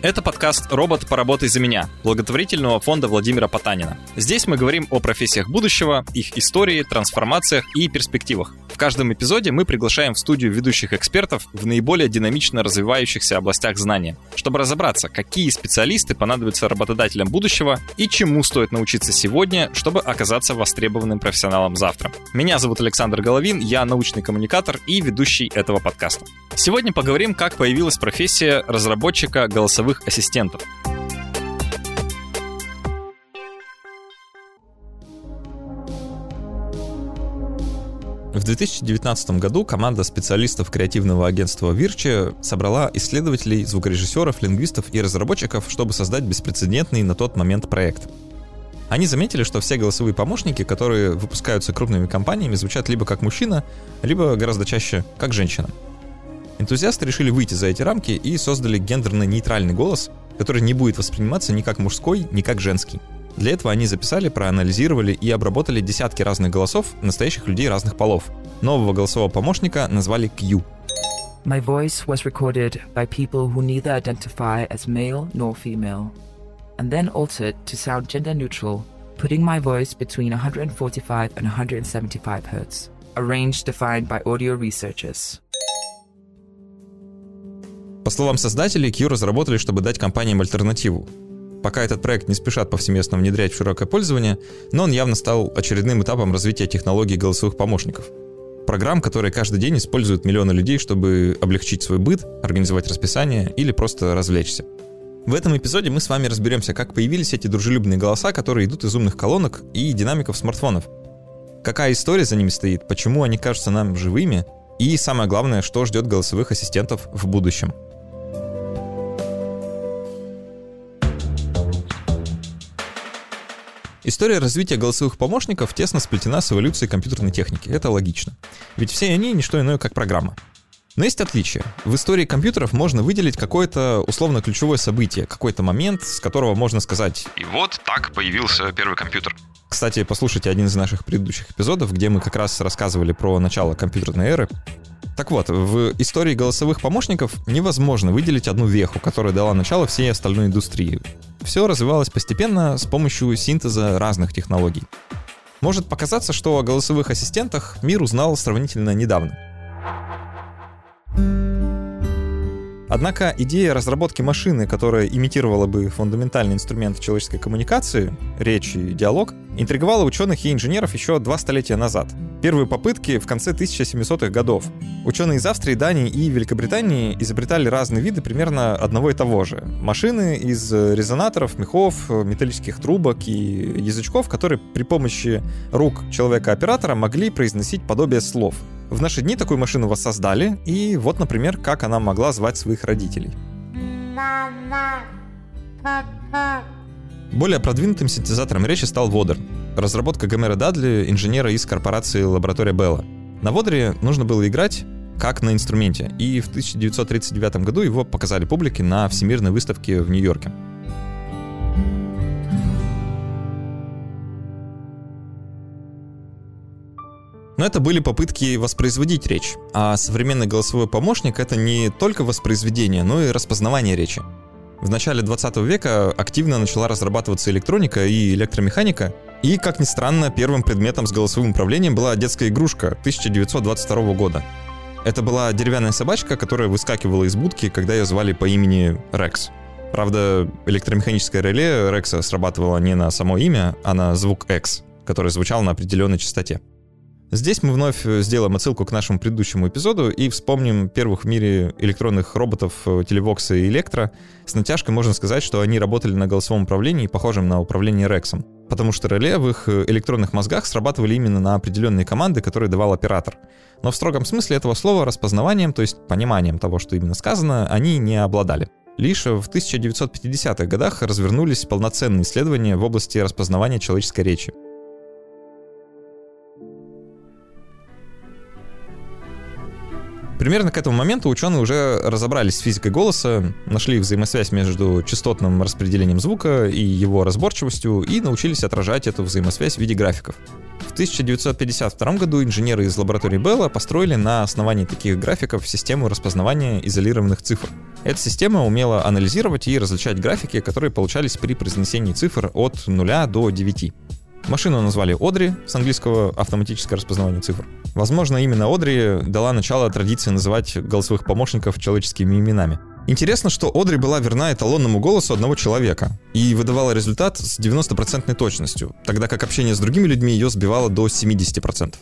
Это подкаст «Робот, поработай за меня» благотворительного фонда Владимира Потанина. Здесь мы говорим о профессиях будущего, их истории, трансформациях и перспективах. Каждом эпизоде мы приглашаем в студию ведущих экспертов в наиболее динамично развивающихся областях знания, чтобы разобраться, какие специалисты понадобятся работодателям будущего и чему стоит научиться сегодня, чтобы оказаться востребованным профессионалом завтра. Меня зовут Александр Головин, я научный коммуникатор и ведущий этого подкаста. Сегодня поговорим, как появилась профессия разработчика голосовых ассистентов. В 2019 году команда специалистов креативного агентства Virtue собрала исследователей, звукорежиссеров, лингвистов и разработчиков, чтобы создать беспрецедентный на тот момент проект. Они заметили, что все голосовые помощники, которые выпускаются крупными компаниями, звучат либо как мужчина, либо гораздо чаще как женщина. Энтузиасты решили выйти за эти рамки и создали гендерно-нейтральный голос, который не будет восприниматься ни как мужской, ни как женский. Для этого они записали, проанализировали и обработали десятки разных голосов настоящих людей разных полов. Нового голосового помощника назвали Q. My voice was recorded by people who neither identify as male nor female, and then altered to sound gender neutral, putting my voice between 145 and 175 Hz, a range defined by audio researchers. По словам создателей, Q разработали, чтобы дать компаниям альтернативу. Пока этот проект не спешат повсеместно внедрять в широкое пользование, но он явно стал очередным этапом развития технологий голосовых помощников. Программ, которые каждый день используют миллионы людей, чтобы облегчить свой быт, организовать расписание или просто развлечься. В этом эпизоде мы с вами разберемся, как появились эти дружелюбные голоса, которые идут из умных колонок и динамиков смартфонов. Какая история за ними стоит, почему они кажутся нам живыми, и самое главное, что ждет голосовых ассистентов в будущем. История развития голосовых помощников тесно сплетена с эволюцией компьютерной техники. Это логично. Ведь все они не что иное, как программа. Но есть отличие. В истории компьютеров можно выделить какое-то условно ключевое событие, какой-то момент, с которого можно сказать «И вот так появился первый компьютер». Кстати, послушайте один из наших предыдущих эпизодов, где мы как раз рассказывали про начало компьютерной эры. Так вот, в истории голосовых помощников невозможно выделить одну веху, которая дала начало всей остальной индустрии. Все развивалось постепенно с помощью синтеза разных технологий. Может показаться, что о голосовых ассистентах мир узнал сравнительно недавно. Однако идея разработки машины, которая имитировала бы фундаментальный инструмент человеческой коммуникации, речь и диалог, интриговала ученых и инженеров еще два столетия назад. Первые попытки в конце 1700-х годов. Ученые из Австрии, Дании и Великобритании изобретали разные виды примерно одного и того же. Машины из резонаторов, мехов, металлических трубок и язычков, которые при помощи рук человека-оператора могли произносить подобие слов. В наши дни такую машину воссоздали, и вот, например, как она могла звать своих родителей. Более продвинутым синтезатором речи стал Водер. Разработка Гомера Дадли, инженера из корпорации Лаборатория Белла. На Водере нужно было играть как на инструменте, и в 1939 году его показали публике на Всемирной выставке в Нью-Йорке. Но это были попытки воспроизводить речь. А современный голосовой помощник — это не только воспроизведение, но и распознавание речи. В начале 20 века активно начала разрабатываться электроника и электромеханика, и, как ни странно, первым предметом с голосовым управлением была детская игрушка 1922 года. Это была деревянная собачка, которая выскакивала из будки, когда ее звали по имени Рекс. Правда, электромеханическое реле Рекса срабатывало не на само имя, а на звук X, который звучал на определенной частоте. Здесь мы вновь э, сделаем отсылку к нашему предыдущему эпизоду и вспомним первых в мире электронных роботов Телевокса и Электро. С натяжкой можно сказать, что они работали на голосовом управлении, похожем на управление Рексом. Потому что реле в их э, электронных мозгах срабатывали именно на определенные команды, которые давал оператор. Но в строгом смысле этого слова распознаванием, то есть пониманием того, что именно сказано, они не обладали. Лишь в 1950-х годах развернулись полноценные исследования в области распознавания человеческой речи. Примерно к этому моменту ученые уже разобрались с физикой голоса, нашли взаимосвязь между частотным распределением звука и его разборчивостью и научились отражать эту взаимосвязь в виде графиков. В 1952 году инженеры из лаборатории Белла построили на основании таких графиков систему распознавания изолированных цифр. Эта система умела анализировать и различать графики, которые получались при произнесении цифр от 0 до 9. Машину назвали Одри, с английского автоматическое распознавание цифр. Возможно, именно Одри дала начало традиции называть голосовых помощников человеческими именами. Интересно, что Одри была верна эталонному голосу одного человека и выдавала результат с 90% точностью, тогда как общение с другими людьми ее сбивало до 70%.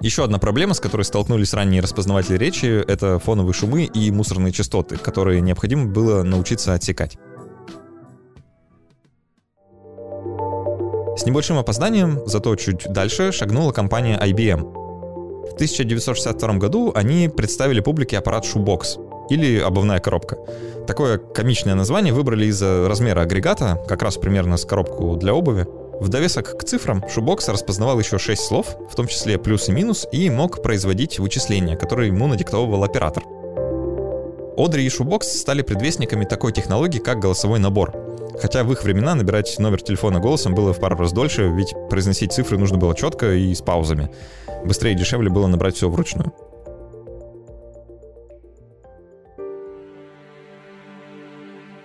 Еще одна проблема, с которой столкнулись ранние распознаватели речи, это фоновые шумы и мусорные частоты, которые необходимо было научиться отсекать. С небольшим опозданием, зато чуть дальше, шагнула компания IBM. В 1962 году они представили публике аппарат Shoebox, или обувная коробка. Такое комичное название выбрали из-за размера агрегата, как раз примерно с коробку для обуви. В довесок к цифрам Шубокс распознавал еще 6 слов, в том числе плюс и минус, и мог производить вычисления, которые ему надиктовывал оператор. Одри и Шубокс стали предвестниками такой технологии, как голосовой набор. Хотя в их времена набирать номер телефона голосом было в пару раз дольше, ведь произносить цифры нужно было четко и с паузами. Быстрее и дешевле было набрать все вручную.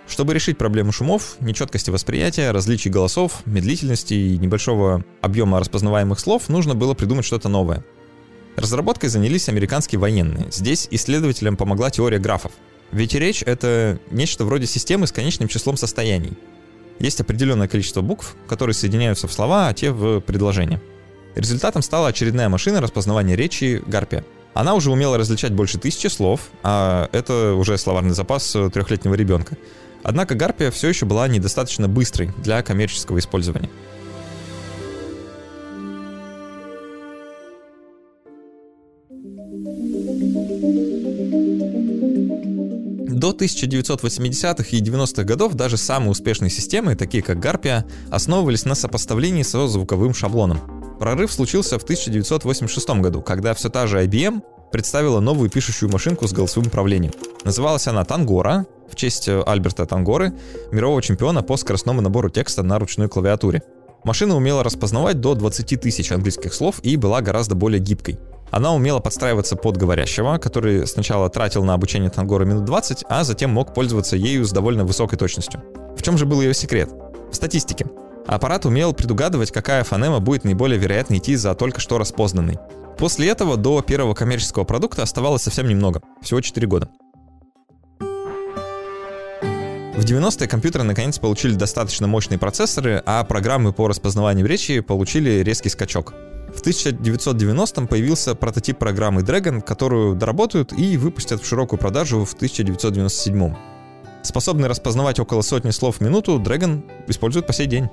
Чтобы решить проблему шумов, нечеткости восприятия, различий голосов, медлительности и небольшого объема распознаваемых слов, нужно было придумать что-то новое. Разработкой занялись американские военные. Здесь исследователям помогла теория графов. Ведь речь — это нечто вроде системы с конечным числом состояний. Есть определенное количество букв, которые соединяются в слова, а те в предложения. Результатом стала очередная машина распознавания речи Гарпия. Она уже умела различать больше тысячи слов, а это уже словарный запас трехлетнего ребенка. Однако Гарпия все еще была недостаточно быстрой для коммерческого использования. До 1980-х и 90-х годов даже самые успешные системы, такие как Гарпия, основывались на сопоставлении со звуковым шаблоном. Прорыв случился в 1986 году, когда все та же IBM представила новую пишущую машинку с голосовым управлением. Называлась она Тангора, в честь э, Альберта Тангоры, мирового чемпиона по скоростному набору текста на ручной клавиатуре. Машина умела распознавать до 20 тысяч английских слов и была гораздо более гибкой. Она умела подстраиваться под говорящего, который сначала тратил на обучение Тангора минут 20, а затем мог пользоваться ею с довольно высокой точностью. В чем же был ее секрет? В статистике. Аппарат умел предугадывать, какая фонема будет наиболее вероятно идти за только что распознанной. После этого до первого коммерческого продукта оставалось совсем немного, всего 4 года. В 90-е компьютеры наконец получили достаточно мощные процессоры, а программы по распознаванию речи получили резкий скачок. В 1990-м появился прототип программы Dragon, которую доработают и выпустят в широкую продажу в 1997-м. Способный распознавать около сотни слов в минуту, Dragon используют по сей день.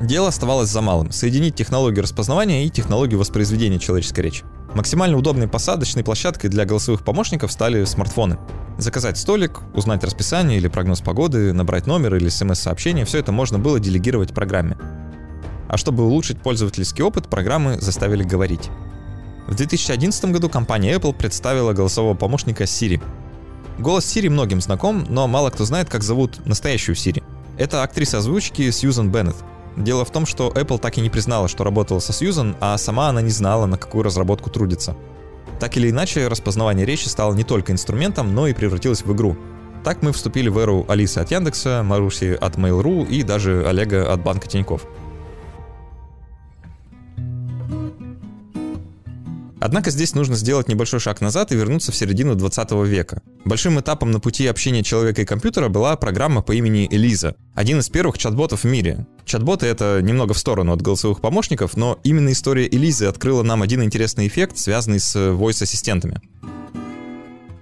Дело оставалось за малым — соединить технологию распознавания и технологию воспроизведения человеческой речи. Максимально удобной посадочной площадкой для голосовых помощников стали смартфоны. Заказать столик, узнать расписание или прогноз погоды, набрать номер или смс-сообщение — все это можно было делегировать программе. А чтобы улучшить пользовательский опыт, программы заставили говорить. В 2011 году компания Apple представила голосового помощника Siri. Голос Siri многим знаком, но мало кто знает, как зовут настоящую Siri. Это актриса озвучки Сьюзан Беннет — Дело в том, что Apple так и не признала, что работала со Сьюзан, а сама она не знала, на какую разработку трудится. Так или иначе, распознавание речи стало не только инструментом, но и превратилось в игру. Так мы вступили в эру Алисы от Яндекса, Маруси от Mail.ru и даже Олега от банка Тинькофф. Однако здесь нужно сделать небольшой шаг назад и вернуться в середину 20 века. Большим этапом на пути общения человека и компьютера была программа по имени Элиза, один из первых чат-ботов в мире. Чат-боты — это немного в сторону от голосовых помощников, но именно история Элизы открыла нам один интересный эффект, связанный с voice-ассистентами.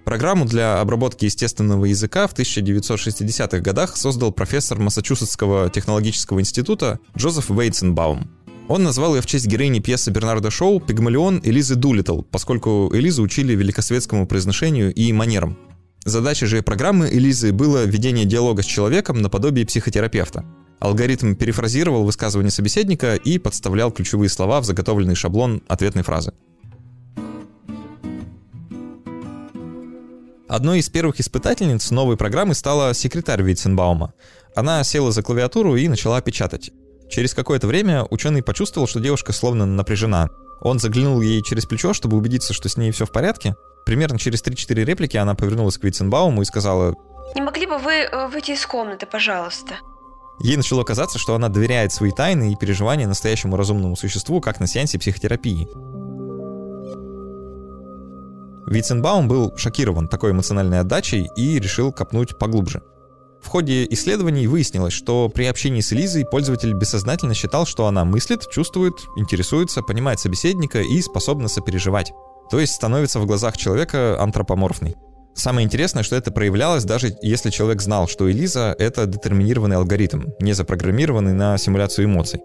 Программу для обработки естественного языка в 1960-х годах создал профессор Массачусетского технологического института Джозеф Вейтсенбаум. Он назвал ее в честь героини пьесы Бернарда Шоу «Пигмалион» Элизы Дулиттл, поскольку Элизу учили великосветскому произношению и манерам. Задачей же программы Элизы было ведение диалога с человеком наподобие психотерапевта. Алгоритм перефразировал высказывание собеседника и подставлял ключевые слова в заготовленный шаблон ответной фразы. Одной из первых испытательниц новой программы стала секретарь Витценбаума. Она села за клавиатуру и начала печатать. Через какое-то время ученый почувствовал, что девушка словно напряжена. Он заглянул ей через плечо, чтобы убедиться, что с ней все в порядке. Примерно через 3-4 реплики она повернулась к Витценбауму и сказала «Не могли бы вы э, выйти из комнаты, пожалуйста?» Ей начало казаться, что она доверяет свои тайны и переживания настоящему разумному существу, как на сеансе психотерапии. Витценбаум был шокирован такой эмоциональной отдачей и решил копнуть поглубже. Ходе исследований выяснилось, что при общении с Элизой пользователь бессознательно считал, что она мыслит, чувствует, интересуется, понимает собеседника и способна сопереживать. То есть становится в глазах человека антропоморфной. Самое интересное, что это проявлялось даже если человек знал, что Элиза — это детерминированный алгоритм, не запрограммированный на симуляцию эмоций.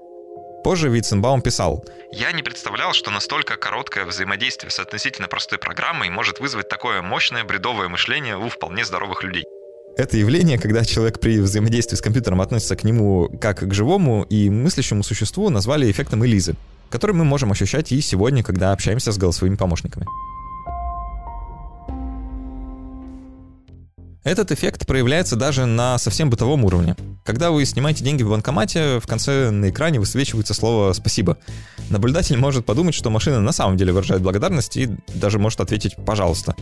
Позже Витценбаум писал, «Я не представлял, что настолько короткое взаимодействие с относительно простой программой может вызвать такое мощное бредовое мышление у вполне здоровых людей». Это явление, когда человек при взаимодействии с компьютером относится к нему как к живому и мыслящему существу, назвали эффектом Элизы, который мы можем ощущать и сегодня, когда общаемся с голосовыми помощниками. Этот эффект проявляется даже на совсем бытовом уровне. Когда вы снимаете деньги в банкомате, в конце на экране высвечивается слово «спасибо». Наблюдатель может подумать, что машина на самом деле выражает благодарность и даже может ответить «пожалуйста».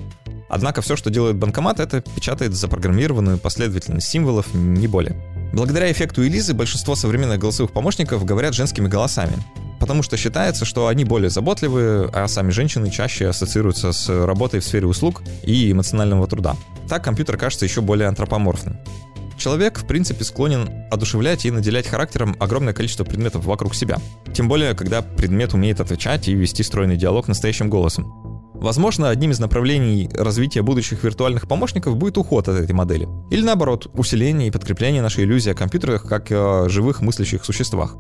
Однако все, что делает банкомат, это печатает запрограммированную последовательность символов, не более. Благодаря эффекту Элизы большинство современных голосовых помощников говорят женскими голосами, потому что считается, что они более заботливые, а сами женщины чаще ассоциируются с работой в сфере услуг и эмоционального труда. Так компьютер кажется еще более антропоморфным. Человек, в принципе, склонен одушевлять и наделять характером огромное количество предметов вокруг себя. Тем более, когда предмет умеет отвечать и вести стройный диалог настоящим голосом. Возможно, одним из направлений развития будущих виртуальных помощников будет уход от этой модели. Или наоборот, усиление и подкрепление нашей иллюзии о компьютерах как о живых мыслящих существах.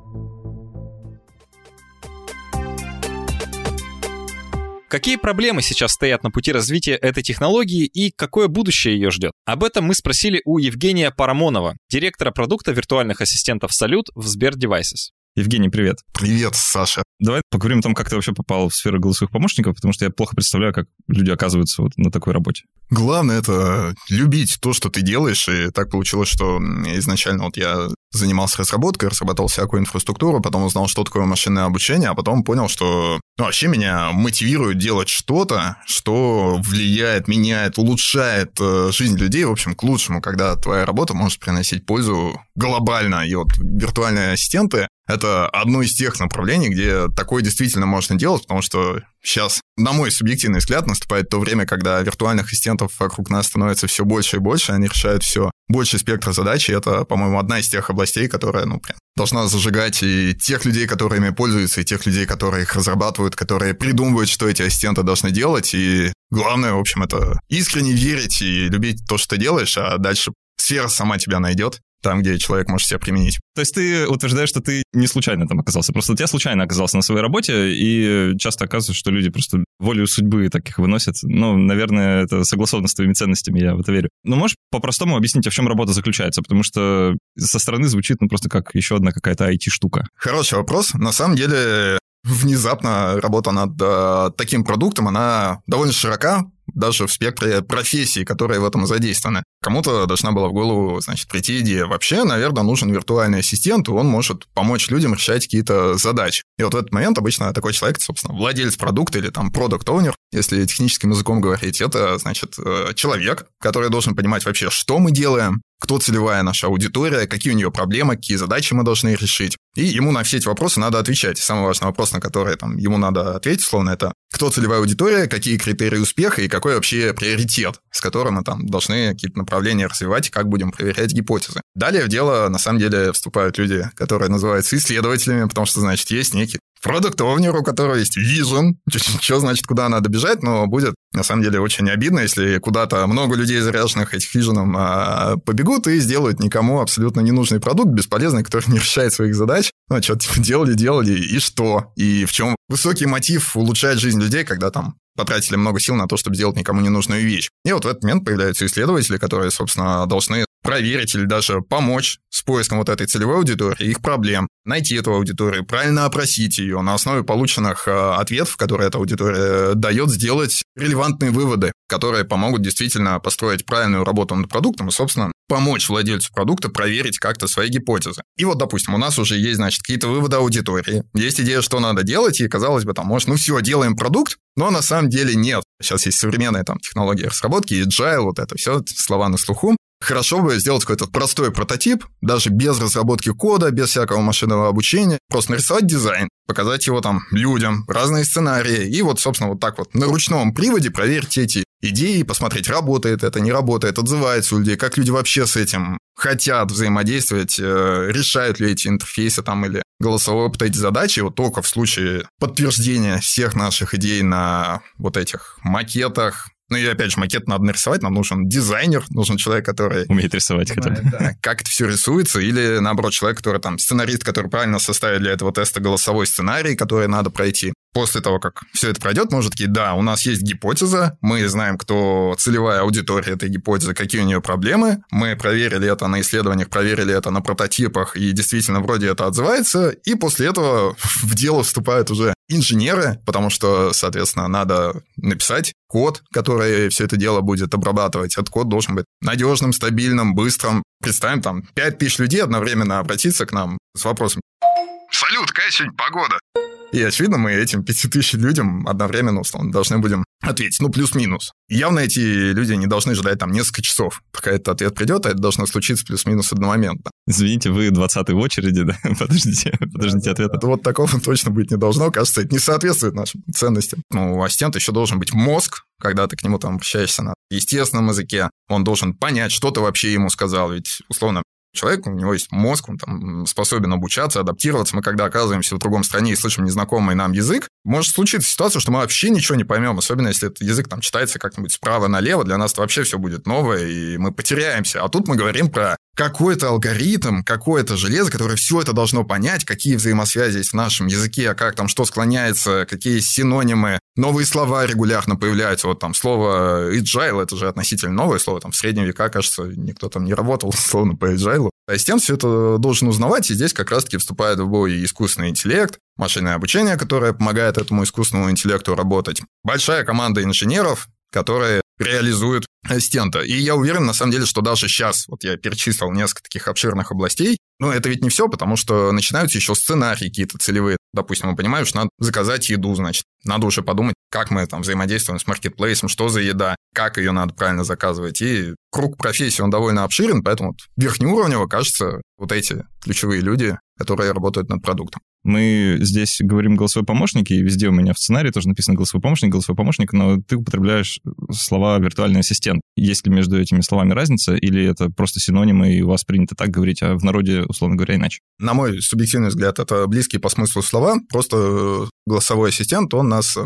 Какие проблемы сейчас стоят на пути развития этой технологии и какое будущее ее ждет? Об этом мы спросили у Евгения Парамонова, директора продукта виртуальных ассистентов Салют в Сбер Devices. Евгений, привет. Привет, Саша. Давай поговорим о том, как ты вообще попал в сферу голосовых помощников, потому что я плохо представляю, как люди оказываются вот на такой работе. Главное — это любить то, что ты делаешь, и так получилось, что изначально вот я занимался разработкой, разрабатывал всякую инфраструктуру, потом узнал, что такое машинное обучение, а потом понял, что ну, вообще меня мотивирует делать что-то, что влияет, меняет, улучшает э, жизнь людей, в общем, к лучшему, когда твоя работа может приносить пользу глобально. И вот виртуальные ассистенты это одно из тех направлений, где такое действительно можно делать, потому что сейчас, на мой субъективный взгляд, наступает то время, когда виртуальных ассистентов вокруг нас становится все больше и больше, они решают все больше спектра задач, и это, по-моему, одна из тех областей, которая, ну, прям должна зажигать и тех людей, которыми пользуются, и тех людей, которые их разрабатывают, которые придумывают, что эти ассистенты должны делать, и главное, в общем, это искренне верить и любить то, что ты делаешь, а дальше сфера сама тебя найдет там, где человек может себя применить. То есть ты утверждаешь, что ты не случайно там оказался, просто ты случайно оказался на своей работе, и часто оказывается, что люди просто волю судьбы таких выносят. Ну, наверное, это согласовано с твоими ценностями, я в это верю. Но можешь по-простому объяснить, а в чем работа заключается? Потому что со стороны звучит, ну, просто как еще одна какая-то IT-штука. Хороший вопрос. На самом деле, внезапно работа над э, таким продуктом, она довольно широка, даже в спектре профессий, которые в этом задействованы. Кому-то должна была в голову, значит, прийти идея. Вообще, наверное, нужен виртуальный ассистент, и он может помочь людям решать какие-то задачи. И вот в этот момент обычно такой человек, собственно, владелец продукта или там продукт оунер если техническим языком говорить, это, значит, э, человек, который должен понимать вообще, что мы делаем, кто целевая наша аудитория, какие у нее проблемы, какие задачи мы должны решить. И ему на все эти вопросы надо отвечать. самый важный вопрос, на который там, ему надо ответить, словно это кто целевая аудитория, какие критерии успеха и какой вообще приоритет, с которым мы там должны какие-то направления развивать и как будем проверять гипотезы. Далее в дело, на самом деле, вступают люди, которые называются исследователями, потому что, значит, есть некий продукт овнер, у которого есть вижен, что значит, куда надо бежать, но будет на самом деле очень обидно, если куда-то много людей, заряженных этих виженом, а, побегут и сделают никому абсолютно ненужный продукт, бесполезный, который не решает своих задач. Ну, что типа делали, делали, и что? И в чем высокий мотив улучшать жизнь людей, когда там потратили много сил на то, чтобы сделать никому ненужную вещь. И вот в этот момент появляются исследователи, которые, собственно, должны проверить или даже помочь с поиском вот этой целевой аудитории, их проблем, найти эту аудиторию, правильно опросить ее, на основе полученных э, ответов, которые эта аудитория дает, сделать релевантные выводы, которые помогут действительно построить правильную работу над продуктом и, собственно, помочь владельцу продукта проверить как-то свои гипотезы. И вот, допустим, у нас уже есть, значит, какие-то выводы аудитории, есть идея, что надо делать, и, казалось бы, там, может, ну все, делаем продукт, но на самом деле нет. Сейчас есть современные там технологии разработки, agile, вот это все, слова на слуху. Хорошо бы сделать какой-то простой прототип, даже без разработки кода, без всякого машинного обучения, просто нарисовать дизайн, показать его там людям, разные сценарии, и вот, собственно, вот так вот на ручном приводе проверить эти идеи, посмотреть, работает это, не работает, отзывается у людей, как люди вообще с этим хотят взаимодействовать, э, решают ли эти интерфейсы там или голосовой опыт эти задачи, вот только в случае подтверждения всех наших идей на вот этих макетах, ну и опять же, макет надо нарисовать, нам нужен дизайнер, нужен человек, который... Умеет рисовать хотя бы. Да, как это все рисуется, или наоборот, человек, который там, сценарист, который правильно составит для этого теста голосовой сценарий, который надо пройти. После того, как все это пройдет, мы уже такие, да, у нас есть гипотеза, мы знаем, кто целевая аудитория этой гипотезы, какие у нее проблемы, мы проверили это на исследованиях, проверили это на прототипах, и действительно вроде это отзывается, и после этого в дело вступают уже инженеры, потому что, соответственно, надо написать код, который все это дело будет обрабатывать. Этот код должен быть надежным, стабильным, быстрым. Представим, там, 5000 людей одновременно обратиться к нам с вопросом «Салют, какая сегодня погода?» И, очевидно, мы этим 5000 людям одновременно, условно, должны будем ответить. Ну, плюс-минус. Явно эти люди не должны ждать там несколько часов, пока этот ответ придет, а это должно случиться плюс-минус одномоментно. Извините, вы 20 в очереди, да? Подождите, подождите ответа. Вот такого точно быть не должно. Кажется, это не соответствует нашим ценностям. Ну, у ассистента еще должен быть мозг, когда ты к нему там обращаешься на естественном языке. Он должен понять, что ты вообще ему сказал. Ведь, условно, человек, у него есть мозг, он там способен обучаться, адаптироваться. Мы когда оказываемся в другом стране и слышим незнакомый нам язык, может случиться ситуация, что мы вообще ничего не поймем, особенно если этот язык там читается как-нибудь справа налево, для нас вообще все будет новое, и мы потеряемся. А тут мы говорим про какой-то алгоритм, какое-то железо, которое все это должно понять, какие взаимосвязи есть в нашем языке, а как там что склоняется, какие синонимы, новые слова регулярно появляются. Вот там слово agile, это же относительно новое слово, там в средние века, кажется, никто там не работал словно по agile. Ассистент все это должен узнавать, и здесь как раз-таки вступает в бой искусственный интеллект, машинное обучение, которое помогает этому искусственному интеллекту работать. Большая команда инженеров, которые реализуют ассистента. И я уверен, на самом деле, что даже сейчас, вот я перечислил несколько таких обширных областей, но это ведь не все, потому что начинаются еще сценарии какие-то целевые. Допустим, мы понимаем, что надо заказать еду, значит, надо уже подумать, как мы там взаимодействуем с маркетплейсом, что за еда, как ее надо правильно заказывать. И круг профессий, он довольно обширен, поэтому вот верхнеуровнево, кажется, вот эти ключевые люди, которые работают над продуктом. Мы здесь говорим голосовой помощник, и везде у меня в сценарии тоже написано голосовой помощник, голосовой помощник, но ты употребляешь слова виртуальный ассистент. Есть ли между этими словами разница, или это просто синонимы, и у вас принято так говорить, а в народе, условно говоря, иначе? На мой субъективный взгляд, это близкие по смыслу слова, просто голосовой ассистент, он нас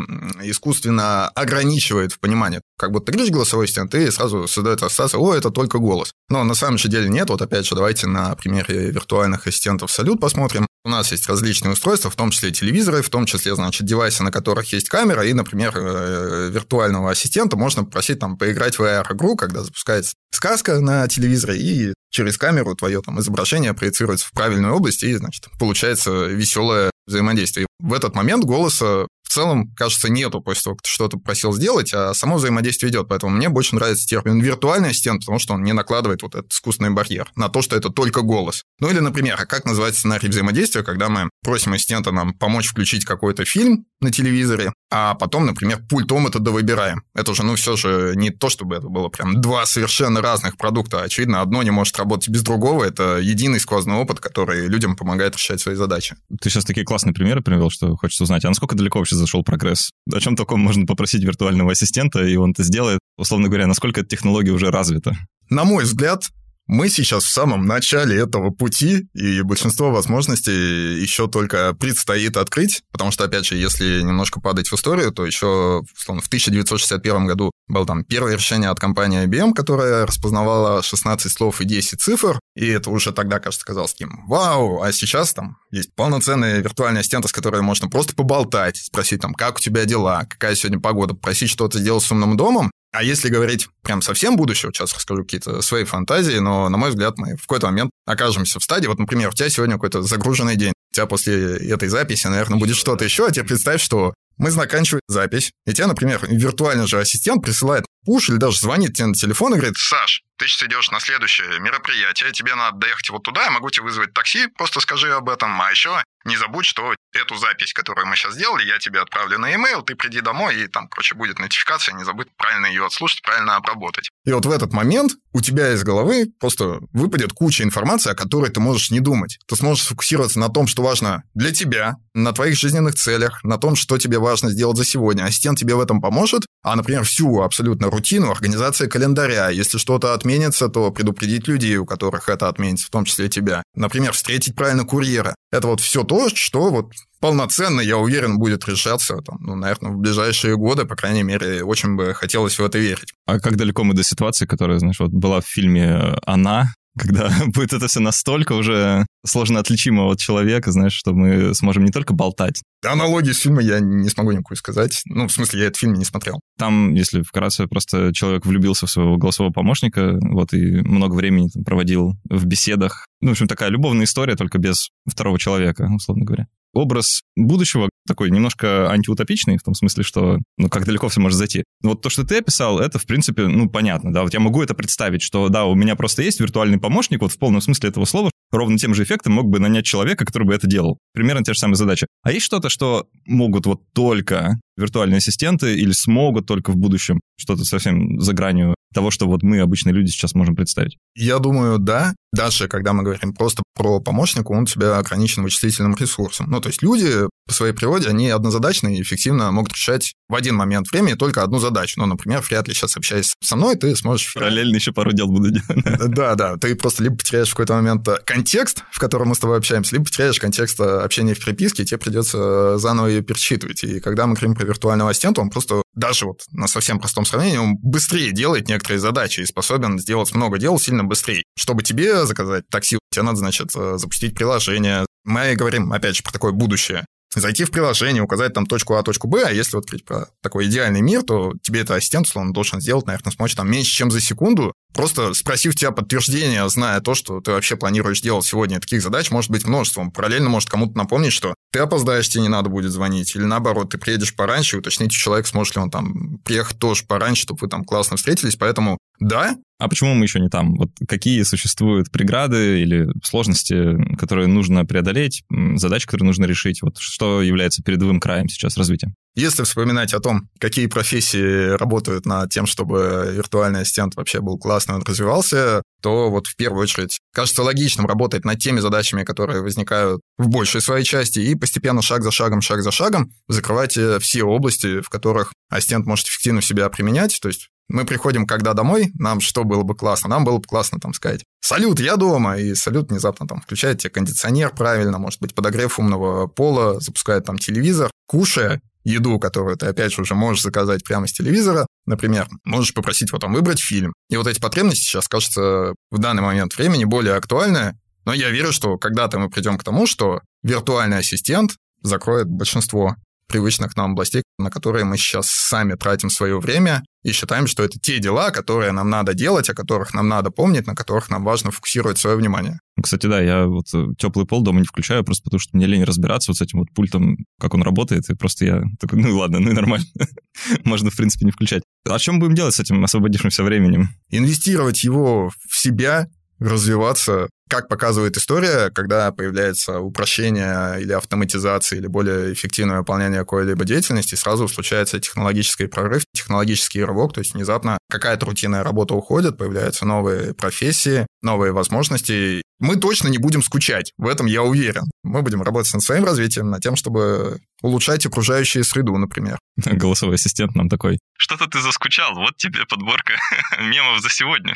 искусственно ограничивает в понимании. Как будто ты говоришь голосовой ассистент, и сразу создает ассоциацию, о, это только голос. Но на самом же деле нет. Вот опять же, давайте на примере виртуальных ассистентов Салют посмотрим. У нас есть различные устройства, в том числе телевизоры, в том числе, значит, девайсы, на которых есть камера, и, например, э, виртуального ассистента можно попросить там поиграть в AR-игру, когда запускается сказка на телевизоре, и через камеру твое там изображение проецируется в правильную область, и, значит, получается веселое взаимодействие. В этот момент голоса в целом, кажется, нету после того, как ты что-то просил сделать, а само взаимодействие идет. Поэтому мне больше нравится термин виртуальный ассистент, потому что он не накладывает вот этот искусственный барьер на то, что это только голос. Ну или, например, а как называется сценарий взаимодействия, когда мы просим ассистента нам помочь включить какой-то фильм на телевизоре, а потом, например, пультом это довыбираем. Это же, ну, все же не то, чтобы это было прям два совершенно разных продукта. Очевидно, одно не может работать без другого. Это единый сквозной опыт, который людям помогает решать свои задачи. Ты сейчас такие классные примеры привел, что хочется узнать. А насколько далеко вообще зашел прогресс? О чем таком можно попросить виртуального ассистента, и он это сделает? Условно говоря, насколько эта технология уже развита? На мой взгляд, мы сейчас в самом начале этого пути, и большинство возможностей еще только предстоит открыть, потому что, опять же, если немножко падать в историю, то еще, в 1961 году было там первое решение от компании IBM, которая распознавала 16 слов и 10 цифр, и это уже тогда, кажется, казалось таким вау, а сейчас там есть полноценные виртуальные ассистенты, с которыми можно просто поболтать, спросить там, как у тебя дела, какая сегодня погода, просить что-то сделать с умным домом, А если говорить прям совсем будущее, сейчас расскажу какие-то свои фантазии, но, на мой взгляд, мы в какой-то момент окажемся в стадии, вот, например, у тебя сегодня какой-то загруженный день, у тебя после этой записи, наверное, будет что-то еще, а тебе представь, что мы заканчиваем запись, и тебе, например, виртуальный же ассистент присылает пуш или даже звонит тебе на телефон и говорит, Саш, ты сейчас идешь на следующее мероприятие, тебе надо доехать вот туда, я могу тебе вызвать такси, просто скажи об этом, а еще не забудь, что эту запись, которую мы сейчас сделали, я тебе отправлю на e-mail, ты приди домой, и там, короче, будет нотификация, не забудь правильно ее отслушать, правильно обработать. И вот в этот момент у тебя из головы просто выпадет куча информации, о которой ты можешь не думать. Ты сможешь сфокусироваться на том, что важно для тебя, на твоих жизненных целях, на том, что тебе важно сделать за сегодня. Ассистент тебе в этом поможет, а, например, всю абсолютно рутину, организация календаря. Если что-то отменится, то предупредить людей, у которых это отменится, в том числе тебя. Например, встретить правильно курьера. Это вот все то, что вот полноценно, я уверен, будет решаться, там, ну, наверное, в ближайшие годы, по крайней мере, очень бы хотелось в это верить. А как далеко мы до ситуации, которая, знаешь, вот была в фильме «Она», когда будет это все настолько уже сложно отличимо от человека, знаешь, что мы сможем не только болтать. Аналогии с фильма я не смогу никакую сказать. Ну, в смысле, я этот фильм не смотрел. Там, если вкратце, просто человек влюбился в своего голосового помощника, вот, и много времени там, проводил в беседах. Ну, в общем, такая любовная история, только без второго человека, условно говоря образ будущего такой немножко антиутопичный, в том смысле, что, ну, как далеко все может зайти. Вот то, что ты описал, это, в принципе, ну, понятно, да, вот я могу это представить, что, да, у меня просто есть виртуальный помощник, вот в полном смысле этого слова, ровно тем же эффектом мог бы нанять человека, который бы это делал. Примерно те же самые задачи. А есть что-то, что могут вот только виртуальные ассистенты или смогут только в будущем что-то совсем за гранью того, что вот мы, обычные люди, сейчас можем представить? Я думаю, да. Даже когда мы говорим просто про помощника, он у тебя ограничен вычислительным ресурсом. Ну, то есть люди по своей природе, они однозадачные и эффективно могут решать в один момент времени только одну задачу. Ну, например, вряд ли сейчас общаясь со мной, ты сможешь... Параллельно еще пару дел буду делать. Да, да. Ты просто либо потеряешь в какой-то момент контекст, в котором мы с тобой общаемся, либо потеряешь контекст общения в переписке, и тебе придется заново ее перечитывать. И когда мы говорим про виртуального ассистента, он просто даже вот на совсем простом сравнении, он быстрее делает некоторые задачи и способен сделать много дел сильно быстрее. Чтобы тебе заказать такси, тебе надо, значит, запустить приложение. Мы говорим, опять же, про такое будущее зайти в приложение, указать там точку А, точку Б, а если вот про такой идеальный мир, то тебе это ассистент, условно, должен сделать, наверное, смочь там меньше, чем за секунду, просто спросив тебя подтверждение, зная то, что ты вообще планируешь делать сегодня, таких задач может быть множеством. Параллельно может кому-то напомнить, что ты опоздаешь, тебе не надо будет звонить, или наоборот, ты приедешь пораньше, уточнить у человека, сможет ли он там приехать тоже пораньше, чтобы вы там классно встретились, поэтому да, а почему мы еще не там? Вот какие существуют преграды или сложности, которые нужно преодолеть, задачи, которые нужно решить? Вот что является передовым краем сейчас развития? Если вспоминать о том, какие профессии работают над тем, чтобы виртуальный ассистент вообще был классный, он развивался, то вот в первую очередь кажется логичным работать над теми задачами, которые возникают в большей своей части, и постепенно шаг за шагом, шаг за шагом закрывать э, все области, в которых ассистент может эффективно себя применять. То есть мы приходим когда домой, нам что было бы классно? Нам было бы классно там сказать «Салют, я дома!» И салют внезапно там включает тебе кондиционер правильно, может быть, подогрев умного пола, запускает там телевизор. Кушая еду, которую ты, опять же, уже можешь заказать прямо с телевизора, например, можешь попросить его там выбрать фильм. И вот эти потребности сейчас, кажется, в данный момент времени более актуальны, но я верю, что когда-то мы придем к тому, что виртуальный ассистент закроет большинство привычных нам областей, на которые мы сейчас сами тратим свое время и считаем, что это те дела, которые нам надо делать, о которых нам надо помнить, на которых нам важно фокусировать свое внимание. Кстати, да, я вот э, теплый пол дома не включаю, просто потому что мне лень разбираться вот с этим вот пультом, как он работает, и просто я такой, ну ладно, ну и нормально. Можно, в принципе, не включать. А чем будем делать с этим освободившимся временем? Инвестировать его в себя, развиваться. Как показывает история, когда появляется упрощение или автоматизация, или более эффективное выполнение какой-либо деятельности, сразу случается технологический прорыв, технологический рывок, то есть внезапно какая-то рутинная работа уходит, появляются новые профессии, новые возможности. Мы точно не будем скучать, в этом я уверен. Мы будем работать над своим развитием, над тем, чтобы улучшать окружающую среду, например. Голосовой ассистент нам такой. Что-то ты заскучал, вот тебе подборка мемов за сегодня.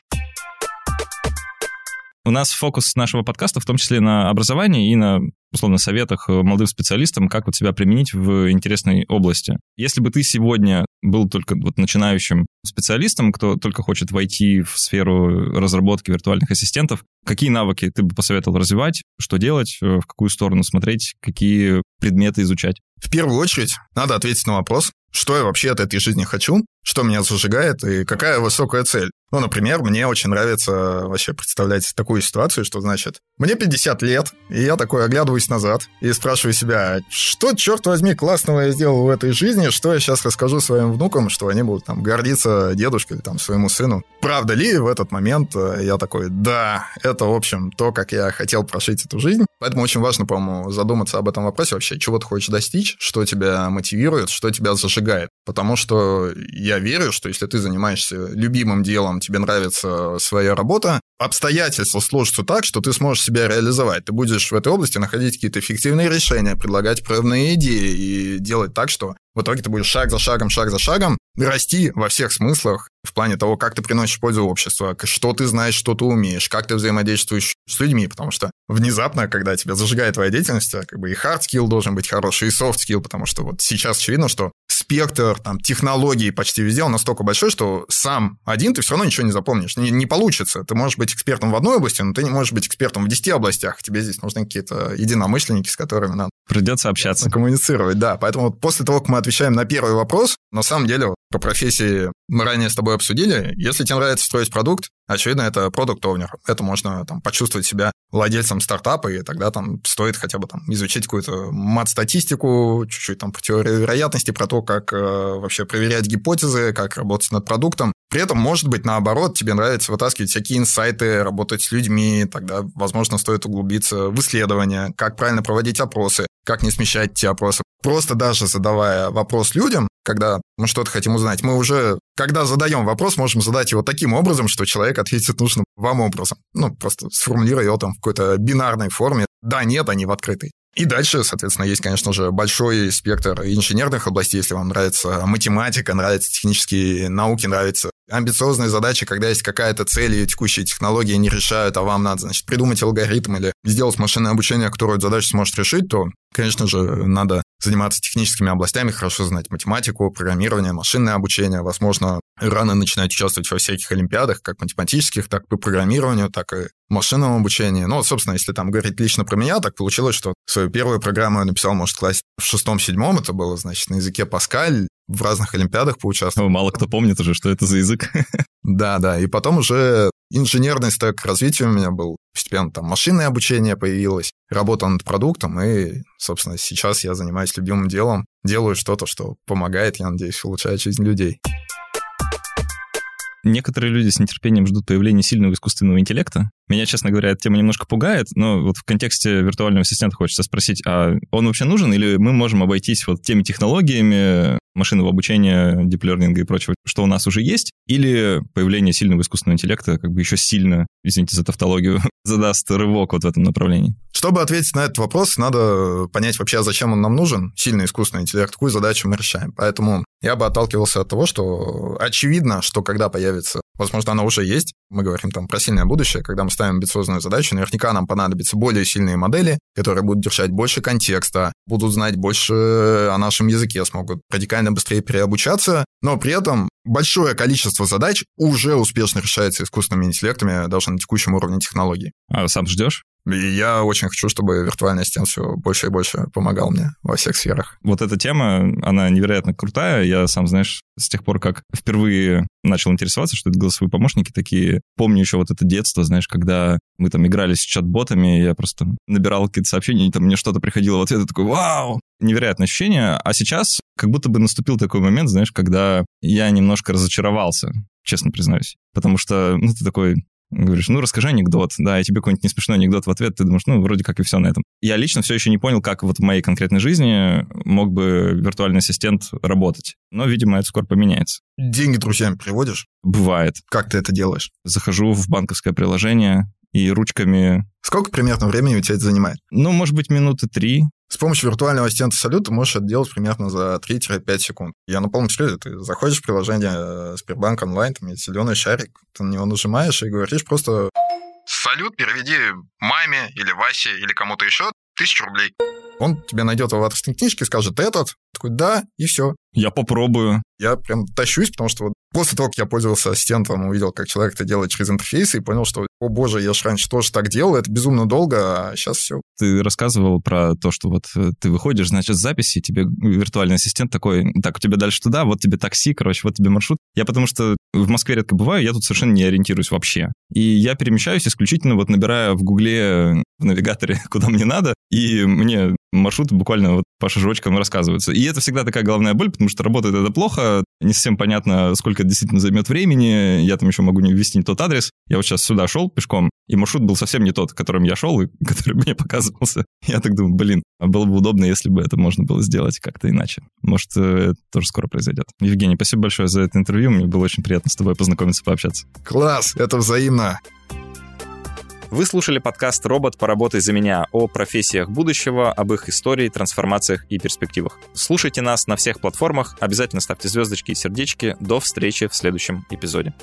У нас фокус нашего подкаста в том числе на образовании и на, условно, советах молодым специалистам, как вот себя применить в интересной области. Если бы ты сегодня был только вот начинающим специалистом, кто только хочет войти в сферу разработки виртуальных ассистентов, какие навыки ты бы посоветовал развивать, что делать, э, в какую сторону смотреть, какие предметы изучать? В первую очередь надо ответить на вопрос, что я вообще от этой жизни хочу, что меня зажигает и какая высокая цель. Ну, например, мне очень нравится вообще представлять такую ситуацию, что значит, мне 50 лет, и я такой оглядываюсь назад и спрашиваю себя, что, черт возьми, классного я сделал в этой жизни, что я сейчас расскажу своим внукам, что они будут там гордиться дедушкой или там своему сыну. Правда ли в этот момент э, я такой, да, это, в общем, то, как я хотел прожить эту жизнь. Поэтому очень важно, по-моему, задуматься об этом вопросе вообще, чего ты хочешь достичь, что тебя мотивирует, что тебя зажигает. Потому что я верю, что если ты занимаешься любимым делом, тебе нравится своя работа, обстоятельства сложатся так, что ты сможешь себя реализовать. Ты будешь в этой области находить какие-то эффективные решения, предлагать прорывные идеи и делать так, что в итоге ты будешь шаг за шагом, шаг за шагом расти во всех смыслах в плане того, как ты приносишь пользу обществу, что ты знаешь, что ты умеешь, как ты взаимодействуешь с людьми, потому что внезапно, когда тебя зажигает твоя деятельность, как бы и hard skill должен быть хороший, и soft skill, потому что вот сейчас очевидно, что спектр там, технологий почти везде, он настолько большой, что сам один ты все равно ничего не запомнишь. Не, не получится. Ты можешь быть экспертом в одной области, но ты не можешь быть экспертом в 10 областях. Тебе здесь нужны какие-то единомышленники, с которыми надо Придется общаться. Коммуницировать, да. Поэтому после того, как мы отвечаем на первый вопрос, на самом деле по профессии мы ранее с тобой обсудили. Если тебе нравится строить продукт, очевидно, это продукт овнер Это можно там, почувствовать себя владельцем стартапа, и тогда там стоит хотя бы там, изучить какую-то мат-статистику, чуть-чуть там по теории вероятности, про то, как э, вообще проверять гипотезы, как работать над продуктом. При этом, может быть, наоборот, тебе нравится вытаскивать всякие инсайты, работать с людьми, тогда, возможно, стоит углубиться в исследования, как правильно проводить опросы, как не смещать те опросы. Просто даже задавая вопрос людям, когда мы что-то хотим узнать, мы уже, когда задаем вопрос, можем задать его таким образом, что человек ответит нужным вам образом. Ну, просто сформулируя его там в какой-то бинарной форме. Да, нет, не в открытой. И дальше, соответственно, есть, конечно же, большой спектр инженерных областей, если вам нравится математика, нравятся технические науки, нравятся амбициозные задачи, когда есть какая-то цель, и текущие технологии не решают, а вам надо, значит, придумать алгоритм или сделать машинное обучение, которое эту задачу сможет решить, то, конечно же, надо заниматься техническими областями, хорошо знать математику, программирование, машинное обучение, возможно, рано начинать участвовать во всяких олимпиадах, как математических, так и по программированию, так и машинном обучении. Ну, собственно, если там говорить лично про меня, так получилось, что свою первую программу я написал, может, в классе в шестом-седьмом, это было, значит, на языке Паскаль, в разных олимпиадах поучаствовал. Мало кто помнит уже, что это за язык. Да, да, и потом уже инженерный стек развития у меня был. Постепенно там машинное обучение появилось, работа над продуктом, и, собственно, сейчас я занимаюсь любимым делом, делаю что-то, что помогает, я надеюсь, улучшает жизнь людей. Некоторые люди с нетерпением ждут появления сильного искусственного интеллекта. Меня, честно говоря, эта тема немножко пугает, но вот в контексте виртуального ассистента хочется спросить, а он вообще нужен или мы можем обойтись вот теми технологиями машинного обучения, диплернинга и прочего, что у нас уже есть, или появление сильного искусственного интеллекта как бы еще сильно, извините за тавтологию, задаст рывок вот в этом направлении? Чтобы ответить на этот вопрос, надо понять вообще, а зачем он нам нужен, сильный искусственный интеллект, какую задачу мы решаем. Поэтому я бы отталкивался от того, что очевидно, что когда появится, возможно, она уже есть, мы говорим там про сильное будущее, когда мы ставим амбициозную задачу, наверняка нам понадобятся более сильные модели, которые будут держать больше контекста, будут знать больше о нашем языке, смогут радикально быстрее переобучаться, но при этом большое количество задач уже успешно решается искусственными интеллектами даже на текущем уровне технологий. А сам ждешь? И я очень хочу, чтобы виртуальный ассистент все больше и больше помогал мне во всех сферах. Вот эта тема, она невероятно крутая. Я сам, знаешь, с тех пор, как впервые начал интересоваться, что это голосовые помощники такие, помню еще вот это детство, знаешь, когда мы там играли с чат-ботами, я просто набирал какие-то сообщения, и там мне что-то приходило в ответ, и такой, вау, невероятное ощущение. А сейчас как будто бы наступил такой момент, знаешь, когда я немножко разочаровался, честно признаюсь. Потому что, ну, ты такой, Говоришь, ну, расскажи анекдот, да, и тебе какой-нибудь несмешной анекдот в ответ, ты думаешь, ну, вроде как и все на этом. Я лично все еще не понял, как вот в моей конкретной жизни мог бы виртуальный ассистент работать. Но, видимо, это скоро поменяется. Деньги друзьям приводишь? Бывает. Как ты это делаешь? Захожу в банковское приложение и ручками... Сколько примерно времени у тебя это занимает? Ну, может быть, минуты три. С помощью виртуального ассистента салют ты можешь это делать примерно за 3-5 секунд. Я на полном серьезе, ты заходишь в приложение э, Сбербанк онлайн, там есть зеленый шарик, ты на него нажимаешь и говоришь просто «Салют, переведи маме или Васе или кому-то еще тысячу рублей». Он тебе найдет в авторской книжке, скажет «этот», такой «да», и все. Я попробую. Я прям тащусь, потому что вот после того, как я пользовался ассистентом, увидел, как человек это делает через интерфейс, и понял, что о боже, я же раньше тоже так делал, это безумно долго, а сейчас все. Ты рассказывал про то, что вот э, ты выходишь, значит, с записи, тебе виртуальный ассистент такой, так, у тебя дальше туда, вот тебе такси, короче, вот тебе маршрут. Я потому что в Москве редко бываю, я тут совершенно не ориентируюсь вообще. И я перемещаюсь исключительно вот набирая в Гугле в навигаторе, куда мне надо, и мне маршрут буквально вот по шажочкам рассказываются. И это всегда такая головная боль, потому что работает это плохо, не совсем понятно, сколько это действительно займет времени, я там еще могу не ввести не тот адрес. Я вот сейчас сюда шел пешком, и маршрут был совсем не тот, которым я шел и который мне показывался. Я так думаю, блин, а было бы удобно, если бы это можно было сделать как-то иначе. Может, э, это тоже скоро произойдет. Евгений, спасибо большое за это интервью, мне было очень приятно с тобой познакомиться, пообщаться. Класс, это взаимно. Вы слушали подкаст «Робот, поработай за меня» о профессиях будущего, об их истории, трансформациях и перспективах. Слушайте нас на всех платформах, обязательно ставьте звездочки и сердечки. До встречи в следующем эпизоде.